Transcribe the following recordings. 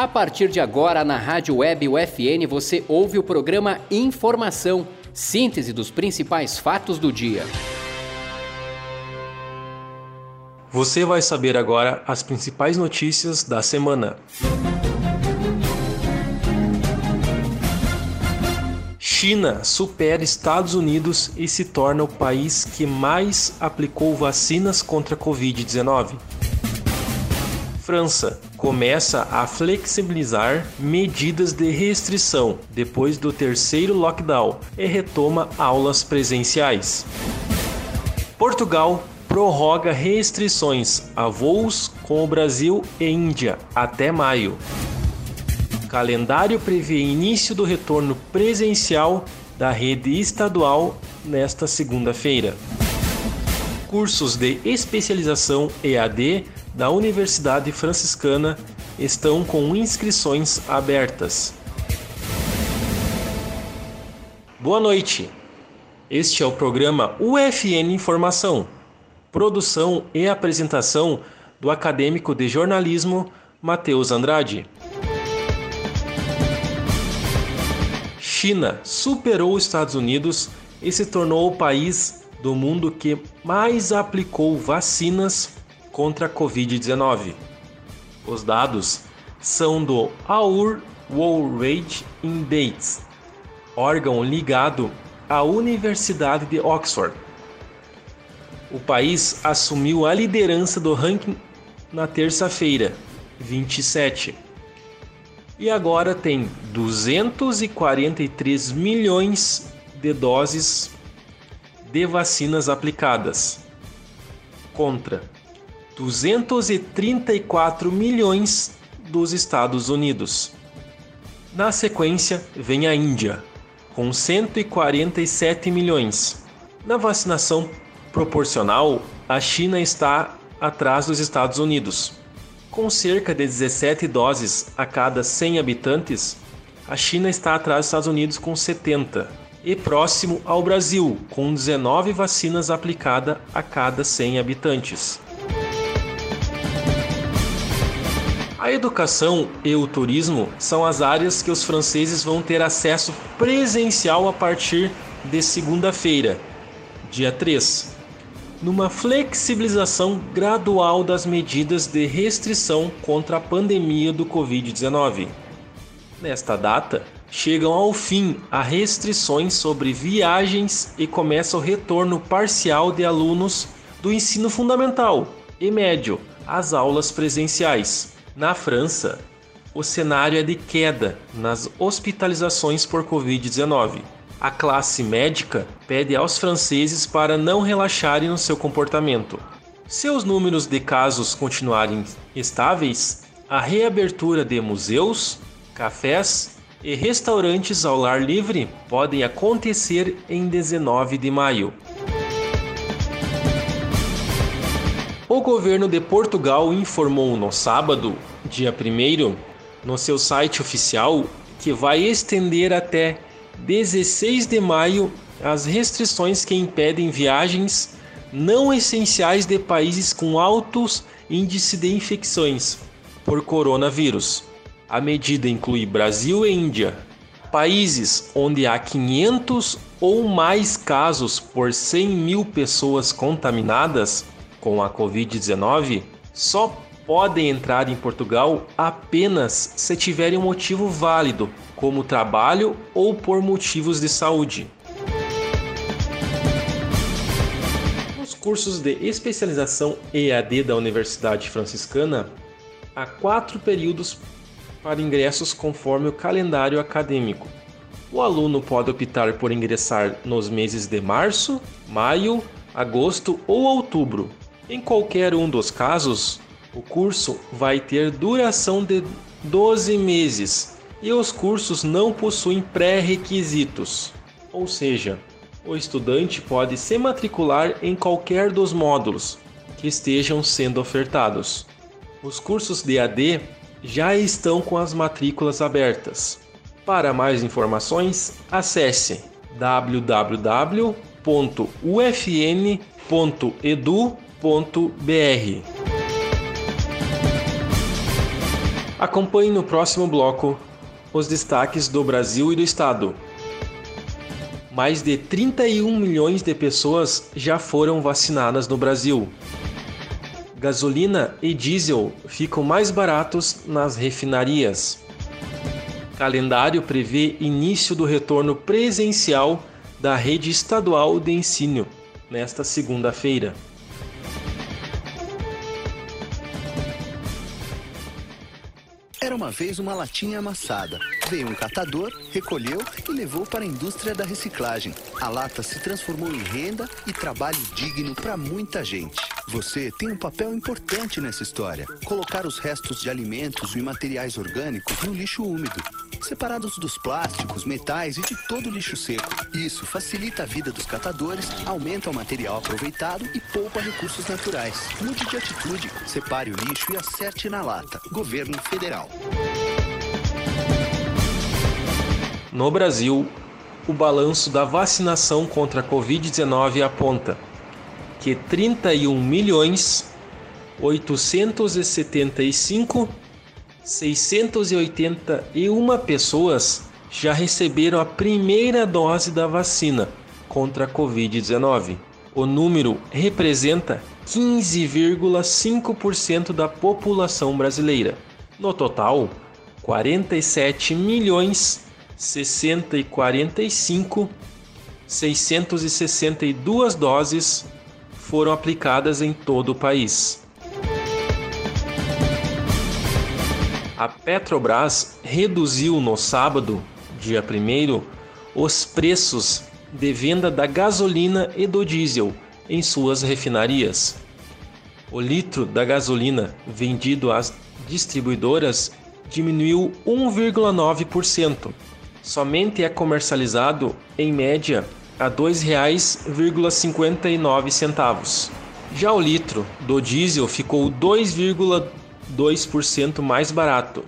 A partir de agora, na Rádio Web UFN, você ouve o programa Informação, síntese dos principais fatos do dia. Você vai saber agora as principais notícias da semana. China supera Estados Unidos e se torna o país que mais aplicou vacinas contra a Covid-19. França começa a flexibilizar medidas de restrição depois do terceiro lockdown e retoma aulas presenciais. Portugal prorroga restrições a voos com o Brasil e Índia até maio. Calendário prevê início do retorno presencial da rede estadual nesta segunda-feira. Cursos de especialização EAD da Universidade Franciscana estão com inscrições abertas. Boa noite. Este é o programa UFN Informação. Produção e apresentação do acadêmico de jornalismo Matheus Andrade. China superou os Estados Unidos e se tornou o país do mundo que mais aplicou vacinas contra a Covid-19. Os dados são do Our World Rate Index, órgão ligado à Universidade de Oxford. O país assumiu a liderança do ranking na terça-feira, 27 e agora tem 243 milhões de doses de vacinas aplicadas contra 234 milhões dos Estados Unidos. Na sequência, vem a Índia, com 147 milhões. Na vacinação proporcional, a China está atrás dos Estados Unidos, com cerca de 17 doses a cada 100 habitantes, a China está atrás dos Estados Unidos com 70 e próximo ao Brasil, com 19 vacinas aplicadas a cada 100 habitantes. A educação e o turismo são as áreas que os franceses vão ter acesso presencial a partir de segunda-feira, dia 3 numa flexibilização gradual das medidas de restrição contra a pandemia do Covid-19. Nesta data, chegam ao fim as restrições sobre viagens e começa o retorno parcial de alunos do ensino fundamental e médio às aulas presenciais. Na França, o cenário é de queda nas hospitalizações por Covid-19 a classe médica pede aos franceses para não relaxarem no seu comportamento. Se os números de casos continuarem estáveis, a reabertura de museus, cafés e restaurantes ao ar livre podem acontecer em 19 de maio. O governo de Portugal informou no sábado, dia 1, no seu site oficial, que vai estender até 16 de maio as restrições que impedem viagens não essenciais de países com altos índices de infecções por coronavírus. A medida inclui Brasil e Índia, países onde há 500 ou mais casos por 100 mil pessoas contaminadas com a Covid-19 só podem entrar em Portugal apenas se tiverem um motivo válido como trabalho ou por motivos de saúde. Nos cursos de especialização EAD da Universidade Franciscana, há quatro períodos para ingressos conforme o calendário acadêmico. O aluno pode optar por ingressar nos meses de março, maio, agosto ou outubro. Em qualquer um dos casos, o curso vai ter duração de 12 meses e os cursos não possuem pré-requisitos, ou seja, o estudante pode se matricular em qualquer dos módulos que estejam sendo ofertados. Os cursos de AD já estão com as matrículas abertas. Para mais informações, acesse www.ufn.edu.br. Acompanhe no próximo bloco os destaques do Brasil e do Estado. Mais de 31 milhões de pessoas já foram vacinadas no Brasil. Gasolina e diesel ficam mais baratos nas refinarias. Calendário prevê início do retorno presencial da rede estadual de ensino nesta segunda-feira. Era uma vez uma latinha amassada. Veio um catador, recolheu e levou para a indústria da reciclagem. A lata se transformou em renda e trabalho digno para muita gente. Você tem um papel importante nessa história. Colocar os restos de alimentos e materiais orgânicos no lixo úmido, separados dos plásticos, metais e de todo lixo seco. Isso facilita a vida dos catadores, aumenta o material aproveitado e poupa recursos naturais. Mude de atitude, separe o lixo e acerte na lata. Governo Federal. No Brasil, o balanço da vacinação contra a Covid-19 aponta que 31 milhões 875 681 pessoas já receberam a primeira dose da vacina contra a Covid-19. O número representa 15,5% da população brasileira. No total, 47 milhões 60 e 45 662 doses foram aplicadas em todo o país. A Petrobras reduziu no sábado, dia 1, os preços de venda da gasolina e do diesel em suas refinarias. O litro da gasolina vendido às distribuidoras diminuiu 1,9%. Somente é comercializado, em média, a R$ 2,59. Já o litro do diesel ficou 2,2% mais barato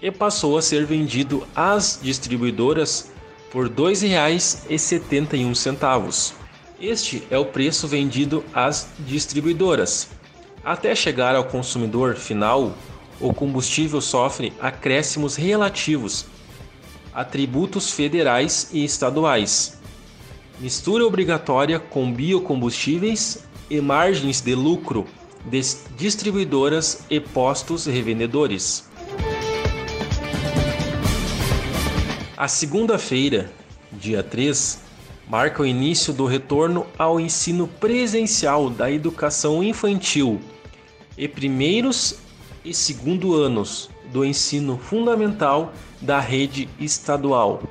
e passou a ser vendido às distribuidoras por R$ 2,71. Este é o preço vendido às distribuidoras. Até chegar ao consumidor final, o combustível sofre acréscimos relativos a tributos federais e estaduais mistura obrigatória com biocombustíveis e margens de lucro distribuidoras e postos revendedores. A segunda-feira, dia 3, marca o início do retorno ao ensino presencial da educação infantil e primeiros e segundo anos do ensino fundamental da rede estadual.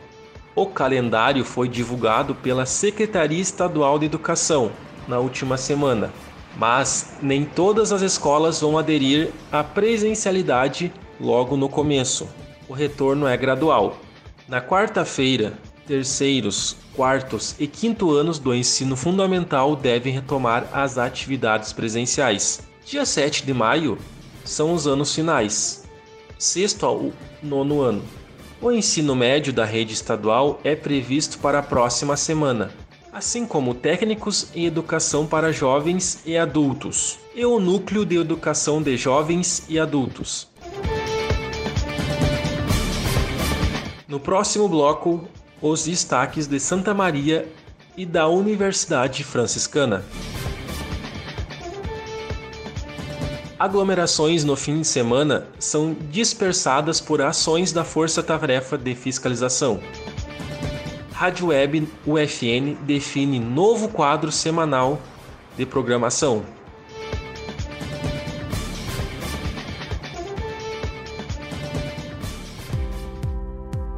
O calendário foi divulgado pela Secretaria Estadual de Educação na última semana, mas nem todas as escolas vão aderir à presencialidade logo no começo. O retorno é gradual. Na quarta-feira, terceiros, quartos e quinto anos do ensino fundamental devem retomar as atividades presenciais. Dia 7 de maio são os anos finais, sexto ao nono ano. O ensino médio da rede estadual é previsto para a próxima semana, assim como técnicos em educação para jovens e adultos, e o núcleo de educação de jovens e adultos. No próximo bloco, os destaques de Santa Maria e da Universidade Franciscana. Aglomerações no fim de semana são dispersadas por ações da Força Tarefa de Fiscalização. Rádio Web UFN define novo quadro semanal de programação.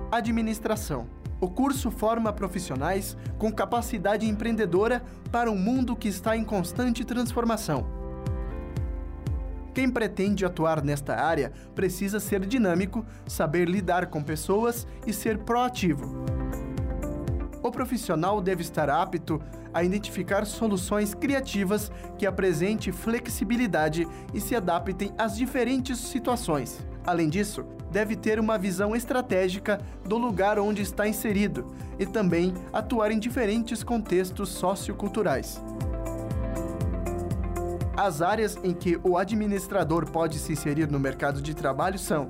Administração. O curso forma profissionais com capacidade empreendedora para um mundo que está em constante transformação quem pretende atuar nesta área precisa ser dinâmico, saber lidar com pessoas e ser proativo. O profissional deve estar apto a identificar soluções criativas que apresentem flexibilidade e se adaptem às diferentes situações. Além disso, deve ter uma visão estratégica do lugar onde está inserido e também atuar em diferentes contextos socioculturais. As áreas em que o administrador pode se inserir no mercado de trabalho são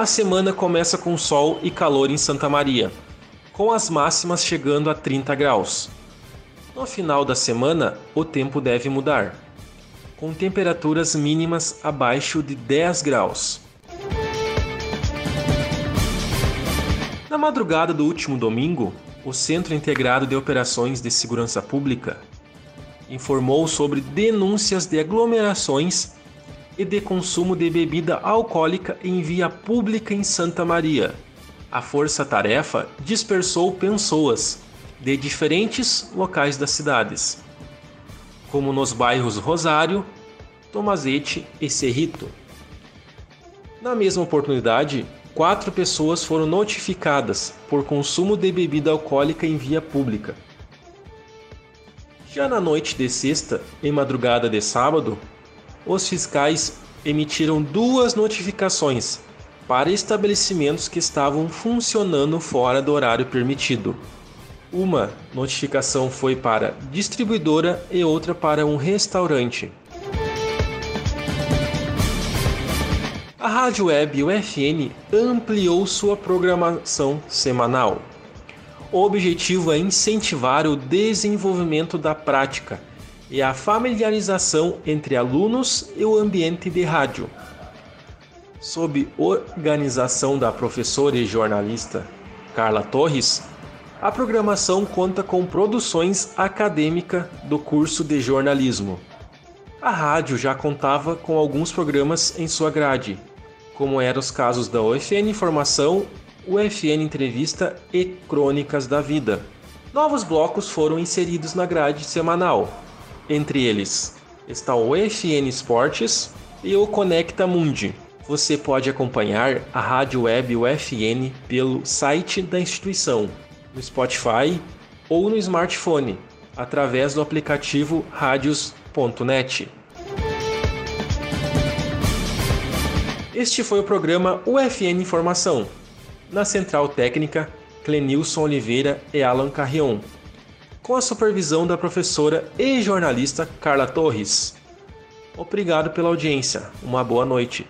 A semana começa com sol e calor em Santa Maria, com as máximas chegando a 30 graus. No final da semana, o tempo deve mudar, com temperaturas mínimas abaixo de 10 graus. Na madrugada do último domingo, o Centro Integrado de Operações de Segurança Pública informou sobre denúncias de aglomerações e de consumo de bebida alcoólica em via pública em Santa Maria. A força-tarefa dispersou pessoas de diferentes locais das cidades, como nos bairros Rosário, Tomazete e Cerrito. Na mesma oportunidade, quatro pessoas foram notificadas por consumo de bebida alcoólica em via pública. Já na noite de sexta e madrugada de sábado, os fiscais emitiram duas notificações para estabelecimentos que estavam funcionando fora do horário permitido. Uma notificação foi para distribuidora e outra para um restaurante. A Rádio Web UFN ampliou sua programação semanal. O objetivo é incentivar o desenvolvimento da prática e a familiarização entre alunos e o ambiente de rádio. Sob organização da professora e jornalista Carla Torres, a programação conta com produções acadêmicas do curso de jornalismo. A rádio já contava com alguns programas em sua grade, como eram os casos da UFN Informação, UFN Entrevista e Crônicas da Vida. Novos blocos foram inseridos na grade semanal, entre eles está o EFN Esportes e o Conecta Mundi. Você pode acompanhar a rádio web UFN pelo site da instituição, no Spotify ou no smartphone, através do aplicativo radios.net. Este foi o programa UFN Informação. Na central técnica, Clenilson Oliveira e Alan Carrion com a supervisão da professora e jornalista Carla Torres. Obrigado pela audiência. Uma boa noite.